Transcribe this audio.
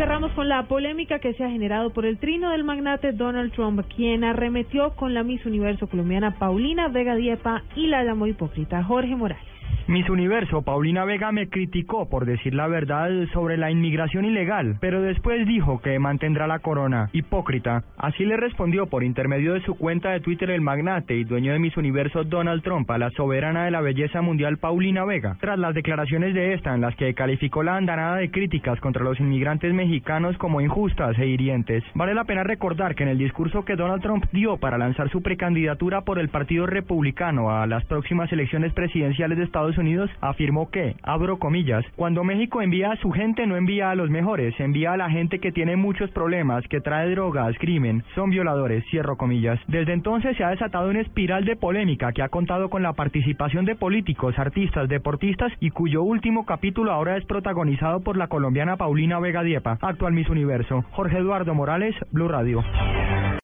cerramos con la polémica que se ha generado por el trino del magnate Donald Trump, quien arremetió con la Miss Universo colombiana Paulina Vega Diepa y la llamó hipócrita Jorge Morales. Miss Universo, Paulina Vega me criticó por decir la verdad sobre la inmigración ilegal, pero después dijo que mantendrá la corona. Hipócrita. Así le respondió por intermedio de su cuenta de Twitter el magnate y dueño de Miss Universo Donald Trump a la soberana de la belleza mundial Paulina Vega. Tras las declaraciones de esta en las que calificó la andanada de críticas contra los inmigrantes mexicanos como injustas e hirientes, vale la pena recordar que en el discurso que Donald Trump dio para lanzar su precandidatura por el Partido Republicano a las próximas elecciones presidenciales de Estados Unidos afirmó que, abro comillas, cuando México envía a su gente no envía a los mejores, envía a la gente que tiene muchos problemas, que trae drogas, crimen, son violadores, cierro comillas. Desde entonces se ha desatado una espiral de polémica que ha contado con la participación de políticos, artistas, deportistas y cuyo último capítulo ahora es protagonizado por la colombiana Paulina Vega Diepa, actual Miss Universo. Jorge Eduardo Morales, Blue Radio.